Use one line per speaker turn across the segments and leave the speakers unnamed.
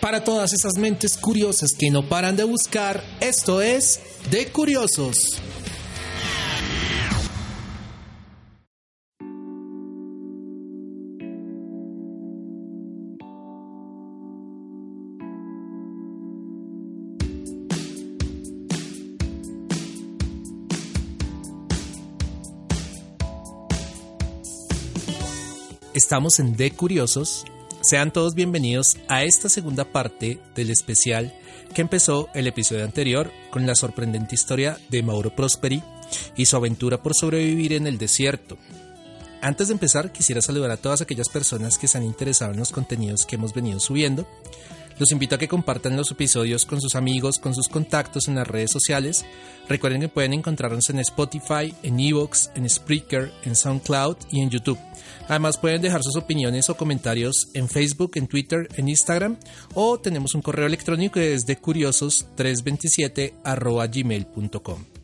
Para todas esas mentes curiosas que no paran de buscar, esto es De Curiosos. Estamos en De Curiosos. Sean todos bienvenidos a esta segunda parte del especial que empezó el episodio anterior con la sorprendente historia de Mauro Prosperi y su aventura por sobrevivir en el desierto. Antes de empezar, quisiera saludar a todas aquellas personas que se han interesado en los contenidos que hemos venido subiendo los invito a que compartan los episodios con sus amigos, con sus contactos en las redes sociales. Recuerden que pueden encontrarnos en Spotify, en Evox, en Spreaker, en SoundCloud y en YouTube. Además pueden dejar sus opiniones o comentarios en Facebook, en Twitter, en Instagram o tenemos un correo electrónico que es de curiosos327 gmail.com.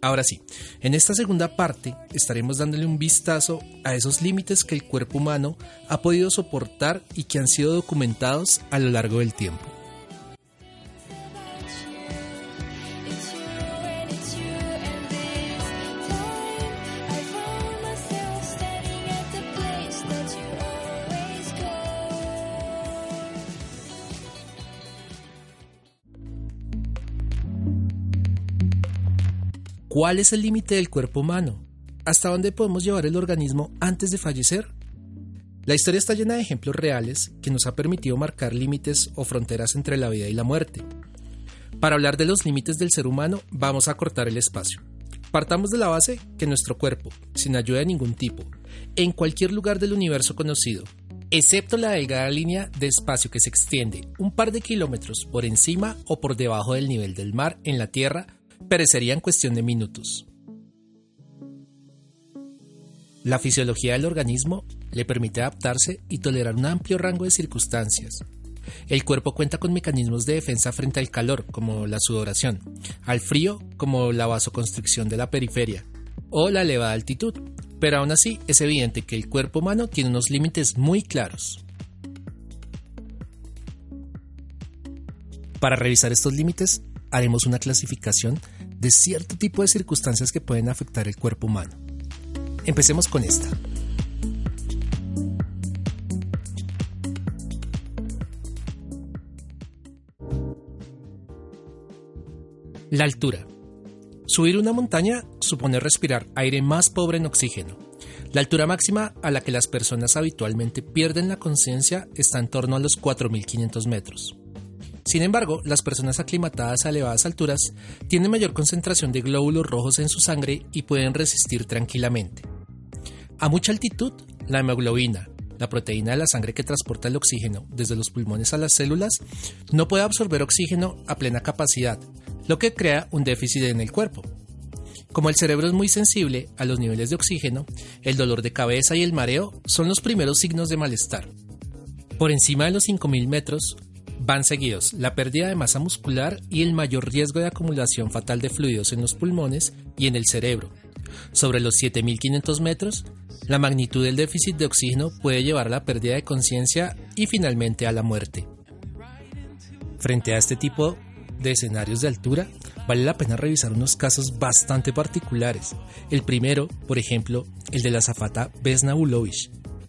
Ahora sí, en esta segunda parte estaremos dándole un vistazo a esos límites que el cuerpo humano ha podido soportar y que han sido documentados a lo largo del tiempo. ¿Cuál es el límite del cuerpo humano? ¿Hasta dónde podemos llevar el organismo antes de fallecer? La historia está llena de ejemplos reales que nos ha permitido marcar límites o fronteras entre la vida y la muerte. Para hablar de los límites del ser humano, vamos a cortar el espacio. Partamos de la base que nuestro cuerpo, sin ayuda de ningún tipo, en cualquier lugar del universo conocido, excepto la delgada línea de espacio que se extiende un par de kilómetros por encima o por debajo del nivel del mar en la Tierra, perecería en cuestión de minutos. La fisiología del organismo le permite adaptarse y tolerar un amplio rango de circunstancias. El cuerpo cuenta con mecanismos de defensa frente al calor, como la sudoración, al frío, como la vasoconstricción de la periferia, o la elevada altitud, pero aún así es evidente que el cuerpo humano tiene unos límites muy claros. Para revisar estos límites, haremos una clasificación de cierto tipo de circunstancias que pueden afectar el cuerpo humano. Empecemos con esta. La altura. Subir una montaña supone respirar aire más pobre en oxígeno. La altura máxima a la que las personas habitualmente pierden la conciencia está en torno a los 4.500 metros. Sin embargo, las personas aclimatadas a elevadas alturas tienen mayor concentración de glóbulos rojos en su sangre y pueden resistir tranquilamente. A mucha altitud, la hemoglobina, la proteína de la sangre que transporta el oxígeno desde los pulmones a las células, no puede absorber oxígeno a plena capacidad, lo que crea un déficit en el cuerpo. Como el cerebro es muy sensible a los niveles de oxígeno, el dolor de cabeza y el mareo son los primeros signos de malestar. Por encima de los 5.000 metros, Van seguidos la pérdida de masa muscular y el mayor riesgo de acumulación fatal de fluidos en los pulmones y en el cerebro. Sobre los 7.500 metros, la magnitud del déficit de oxígeno puede llevar a la pérdida de conciencia y finalmente a la muerte. Frente a este tipo de escenarios de altura, vale la pena revisar unos casos bastante particulares. El primero, por ejemplo, el de la zafata Vesna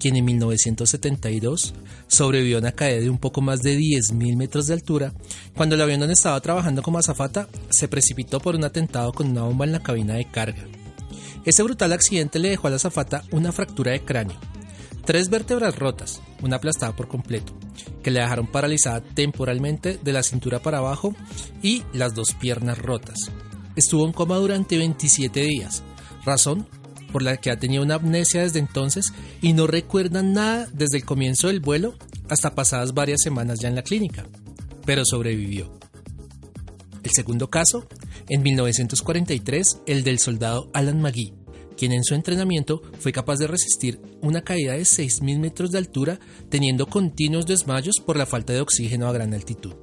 quien en 1972 sobrevivió a una caída de un poco más de 10.000 metros de altura. Cuando el avión donde estaba trabajando como azafata se precipitó por un atentado con una bomba en la cabina de carga. Ese brutal accidente le dejó a la azafata una fractura de cráneo, tres vértebras rotas, una aplastada por completo, que le dejaron paralizada temporalmente de la cintura para abajo y las dos piernas rotas. Estuvo en coma durante 27 días, razón por la que ha tenido una amnesia desde entonces y no recuerda nada desde el comienzo del vuelo hasta pasadas varias semanas ya en la clínica, pero sobrevivió. El segundo caso, en 1943, el del soldado Alan McGee, quien en su entrenamiento fue capaz de resistir una caída de 6.000 metros de altura teniendo continuos desmayos por la falta de oxígeno a gran altitud.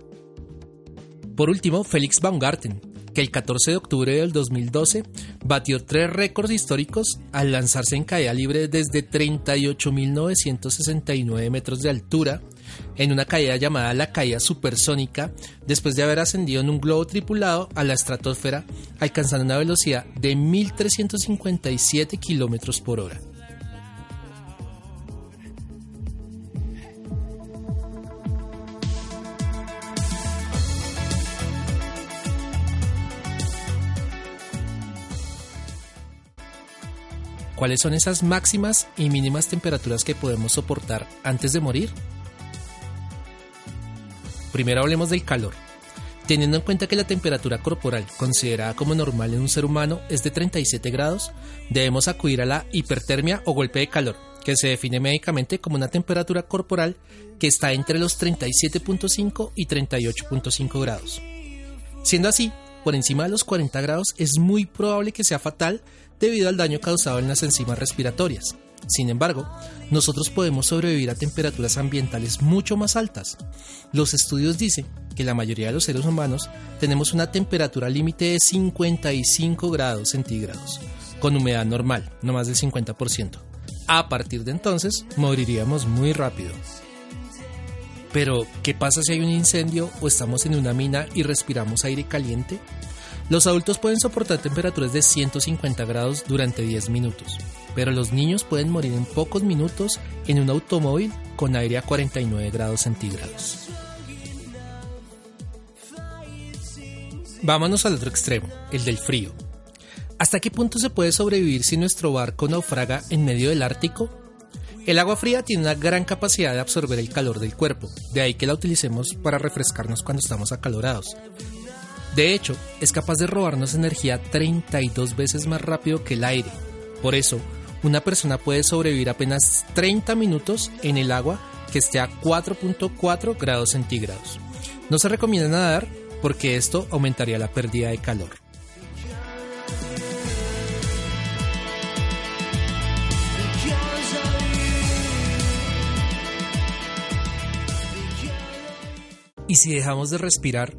Por último, Felix Baumgarten, que el 14 de octubre del 2012 batió tres récords históricos al lanzarse en caída libre desde 38.969 metros de altura en una caída llamada la caída supersónica después de haber ascendido en un globo tripulado a la estratosfera alcanzando una velocidad de 1.357 kilómetros por hora. ¿Cuáles son esas máximas y mínimas temperaturas que podemos soportar antes de morir? Primero hablemos del calor. Teniendo en cuenta que la temperatura corporal considerada como normal en un ser humano es de 37 grados, debemos acudir a la hipertermia o golpe de calor, que se define médicamente como una temperatura corporal que está entre los 37.5 y 38.5 grados. Siendo así, por encima de los 40 grados es muy probable que sea fatal debido al daño causado en las enzimas respiratorias. Sin embargo, nosotros podemos sobrevivir a temperaturas ambientales mucho más altas. Los estudios dicen que la mayoría de los seres humanos tenemos una temperatura límite de 55 grados centígrados, con humedad normal, no más del 50%. A partir de entonces, moriríamos muy rápido. Pero, ¿qué pasa si hay un incendio o estamos en una mina y respiramos aire caliente? Los adultos pueden soportar temperaturas de 150 grados durante 10 minutos, pero los niños pueden morir en pocos minutos en un automóvil con aire a 49 grados centígrados. Vámonos al otro extremo, el del frío. ¿Hasta qué punto se puede sobrevivir si nuestro barco naufraga en medio del Ártico? El agua fría tiene una gran capacidad de absorber el calor del cuerpo, de ahí que la utilicemos para refrescarnos cuando estamos acalorados. De hecho, es capaz de robarnos energía 32 veces más rápido que el aire. Por eso, una persona puede sobrevivir apenas 30 minutos en el agua que esté a 4.4 grados centígrados. No se recomienda nadar porque esto aumentaría la pérdida de calor. Y si dejamos de respirar,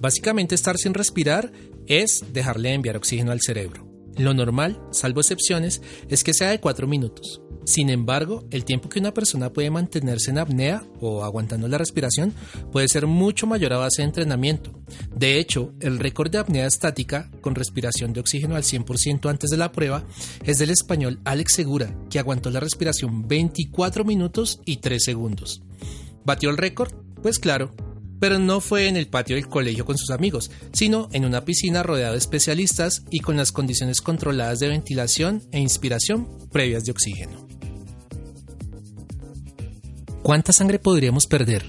Básicamente estar sin respirar es dejarle de enviar oxígeno al cerebro. Lo normal, salvo excepciones, es que sea de 4 minutos. Sin embargo, el tiempo que una persona puede mantenerse en apnea o aguantando la respiración puede ser mucho mayor a base de entrenamiento. De hecho, el récord de apnea estática con respiración de oxígeno al 100% antes de la prueba es del español Alex Segura, que aguantó la respiración 24 minutos y 3 segundos. ¿Batió el récord? Pues claro, pero no fue en el patio del colegio con sus amigos, sino en una piscina rodeada de especialistas y con las condiciones controladas de ventilación e inspiración previas de oxígeno. ¿Cuánta sangre podríamos perder?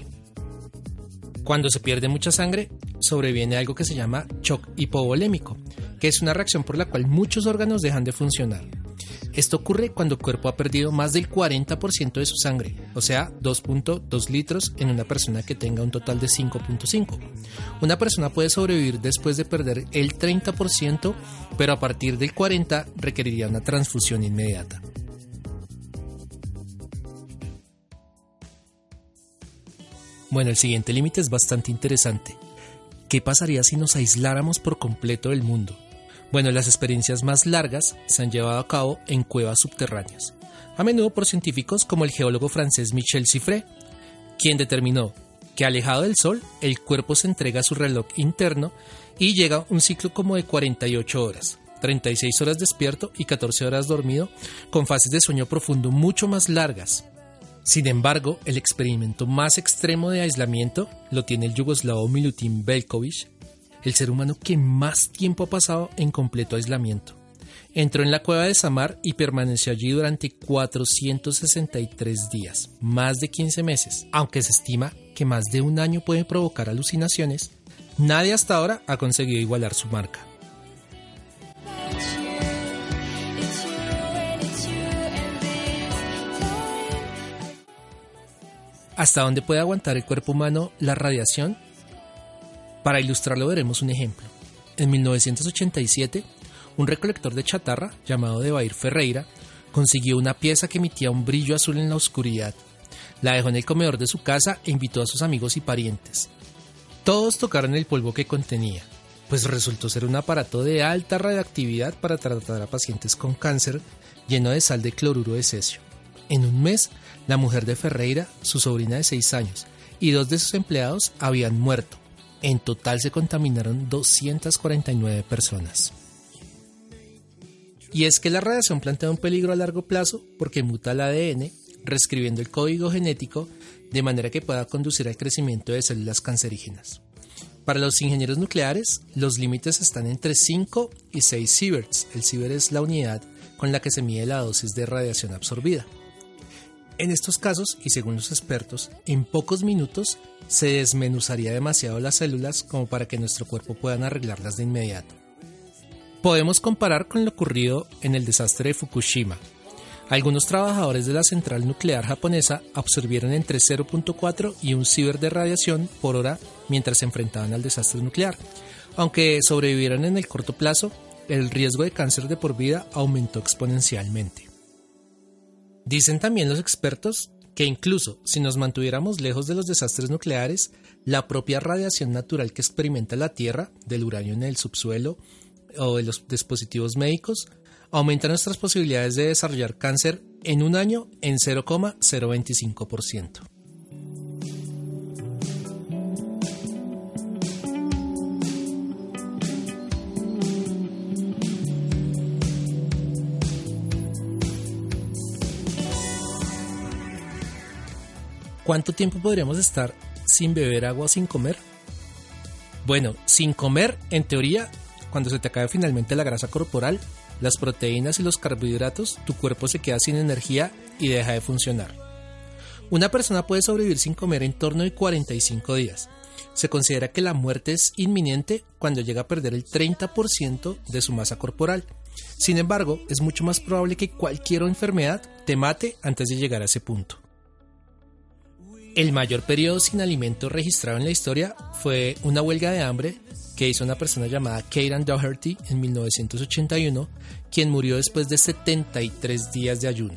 Cuando se pierde mucha sangre, sobreviene algo que se llama shock hipovolémico, que es una reacción por la cual muchos órganos dejan de funcionar. Esto ocurre cuando el cuerpo ha perdido más del 40% de su sangre, o sea, 2.2 litros en una persona que tenga un total de 5.5. Una persona puede sobrevivir después de perder el 30%, pero a partir del 40% requeriría una transfusión inmediata. Bueno, el siguiente límite es bastante interesante. ¿Qué pasaría si nos aisláramos por completo del mundo? Bueno, las experiencias más largas se han llevado a cabo en cuevas subterráneas, a menudo por científicos como el geólogo francés Michel Siffre, quien determinó que alejado del Sol el cuerpo se entrega a su reloj interno y llega un ciclo como de 48 horas, 36 horas despierto y 14 horas dormido, con fases de sueño profundo mucho más largas. Sin embargo, el experimento más extremo de aislamiento lo tiene el yugoslavo Milutin Belkovic, el ser humano que más tiempo ha pasado en completo aislamiento. Entró en la cueva de Samar y permaneció allí durante 463 días, más de 15 meses. Aunque se estima que más de un año puede provocar alucinaciones, nadie hasta ahora ha conseguido igualar su marca. ¿Hasta dónde puede aguantar el cuerpo humano la radiación? Para ilustrarlo veremos un ejemplo. En 1987, un recolector de chatarra llamado Debair Ferreira consiguió una pieza que emitía un brillo azul en la oscuridad. La dejó en el comedor de su casa e invitó a sus amigos y parientes. Todos tocaron el polvo que contenía, pues resultó ser un aparato de alta radioactividad para tratar a pacientes con cáncer lleno de sal de cloruro de cesio. En un mes, la mujer de Ferreira, su sobrina de 6 años, y dos de sus empleados habían muerto. En total se contaminaron 249 personas. Y es que la radiación plantea un peligro a largo plazo porque muta el ADN, reescribiendo el código genético de manera que pueda conducir al crecimiento de células cancerígenas. Para los ingenieros nucleares, los límites están entre 5 y 6 sieverts. El sievert es la unidad con la que se mide la dosis de radiación absorbida. En estos casos, y según los expertos, en pocos minutos se desmenuzaría demasiado las células como para que nuestro cuerpo pueda arreglarlas de inmediato. Podemos comparar con lo ocurrido en el desastre de Fukushima. Algunos trabajadores de la central nuclear japonesa absorbieron entre 0.4 y un ciber de radiación por hora mientras se enfrentaban al desastre nuclear. Aunque sobrevivieron en el corto plazo, el riesgo de cáncer de por vida aumentó exponencialmente. Dicen también los expertos que incluso si nos mantuviéramos lejos de los desastres nucleares, la propia radiación natural que experimenta la Tierra, del uranio en el subsuelo, o de los dispositivos médicos aumenta nuestras posibilidades de desarrollar cáncer en un año en 0,025%. ¿Cuánto tiempo podríamos estar sin beber agua sin comer? Bueno, sin comer, en teoría, cuando se te acabe finalmente la grasa corporal, las proteínas y los carbohidratos, tu cuerpo se queda sin energía y deja de funcionar. Una persona puede sobrevivir sin comer en torno de 45 días. Se considera que la muerte es inminente cuando llega a perder el 30% de su masa corporal. Sin embargo, es mucho más probable que cualquier enfermedad te mate antes de llegar a ese punto. El mayor periodo sin alimento registrado en la historia fue una huelga de hambre que hizo una persona llamada Kieran Doherty en 1981, quien murió después de 73 días de ayuno.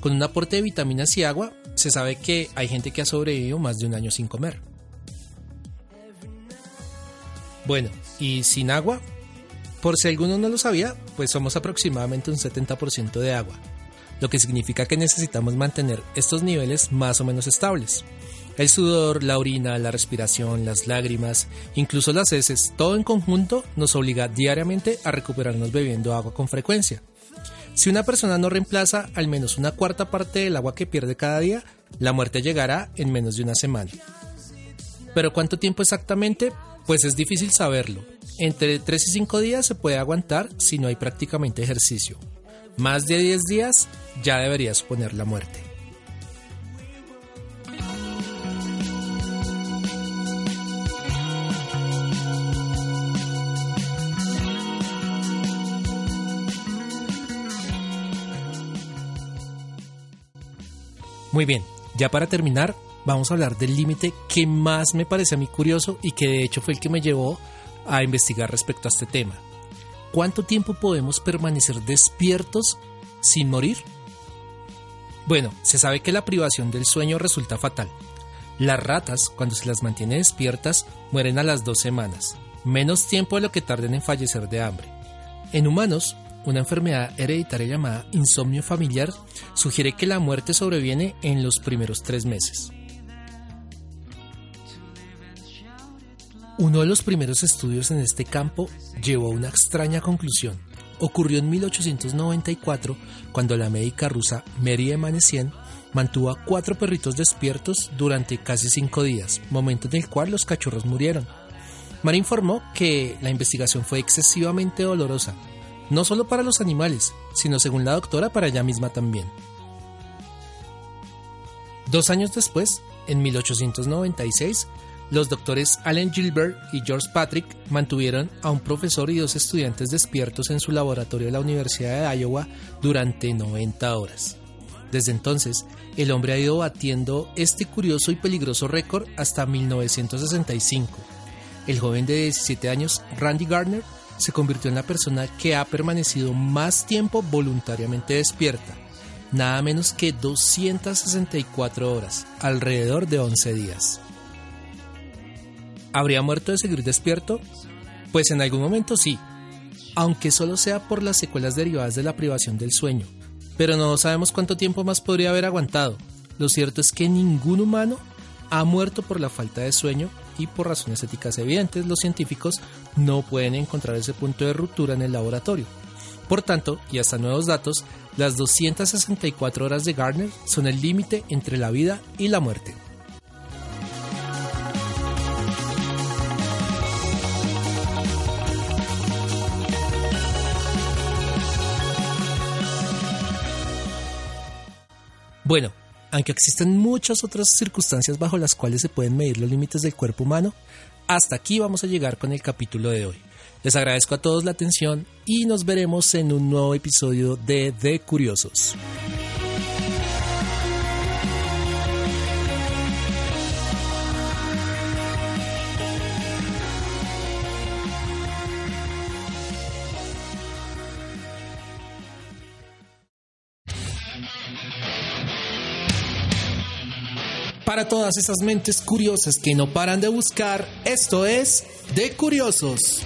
Con un aporte de vitaminas y agua, se sabe que hay gente que ha sobrevivido más de un año sin comer. Bueno, y sin agua, por si alguno no lo sabía, pues somos aproximadamente un 70% de agua, lo que significa que necesitamos mantener estos niveles más o menos estables. El sudor, la orina, la respiración, las lágrimas, incluso las heces, todo en conjunto nos obliga diariamente a recuperarnos bebiendo agua con frecuencia. Si una persona no reemplaza al menos una cuarta parte del agua que pierde cada día, la muerte llegará en menos de una semana. ¿Pero cuánto tiempo exactamente? Pues es difícil saberlo. Entre 3 y 5 días se puede aguantar si no hay prácticamente ejercicio. Más de 10 días ya debería suponer la muerte. Muy bien, ya para terminar, vamos a hablar del límite que más me parece a mí curioso y que de hecho fue el que me llevó a investigar respecto a este tema. ¿Cuánto tiempo podemos permanecer despiertos sin morir? Bueno, se sabe que la privación del sueño resulta fatal. Las ratas, cuando se las mantiene despiertas, mueren a las dos semanas, menos tiempo de lo que tarden en fallecer de hambre. En humanos, una enfermedad hereditaria llamada insomnio familiar sugiere que la muerte sobreviene en los primeros tres meses. Uno de los primeros estudios en este campo llevó a una extraña conclusión. Ocurrió en 1894 cuando la médica rusa Mary Emanesian mantuvo a cuatro perritos despiertos durante casi cinco días, momento en el cual los cachorros murieron. Mary informó que la investigación fue excesivamente dolorosa no solo para los animales, sino según la doctora para ella misma también. Dos años después, en 1896, los doctores Allen Gilbert y George Patrick mantuvieron a un profesor y dos estudiantes despiertos en su laboratorio de la Universidad de Iowa durante 90 horas. Desde entonces, el hombre ha ido batiendo este curioso y peligroso récord hasta 1965. El joven de 17 años, Randy Gardner, se convirtió en la persona que ha permanecido más tiempo voluntariamente despierta, nada menos que 264 horas, alrededor de 11 días. ¿Habría muerto de seguir despierto? Pues en algún momento sí, aunque solo sea por las secuelas derivadas de la privación del sueño. Pero no sabemos cuánto tiempo más podría haber aguantado. Lo cierto es que ningún humano ha muerto por la falta de sueño y por razones éticas evidentes los científicos no pueden encontrar ese punto de ruptura en el laboratorio. Por tanto, y hasta nuevos datos, las 264 horas de Gardner son el límite entre la vida y la muerte. Bueno, aunque existen muchas otras circunstancias bajo las cuales se pueden medir los límites del cuerpo humano, hasta aquí vamos a llegar con el capítulo de hoy. Les agradezco a todos la atención y nos veremos en un nuevo episodio de De Curiosos. Para todas esas mentes curiosas que no paran de buscar, esto es De Curiosos.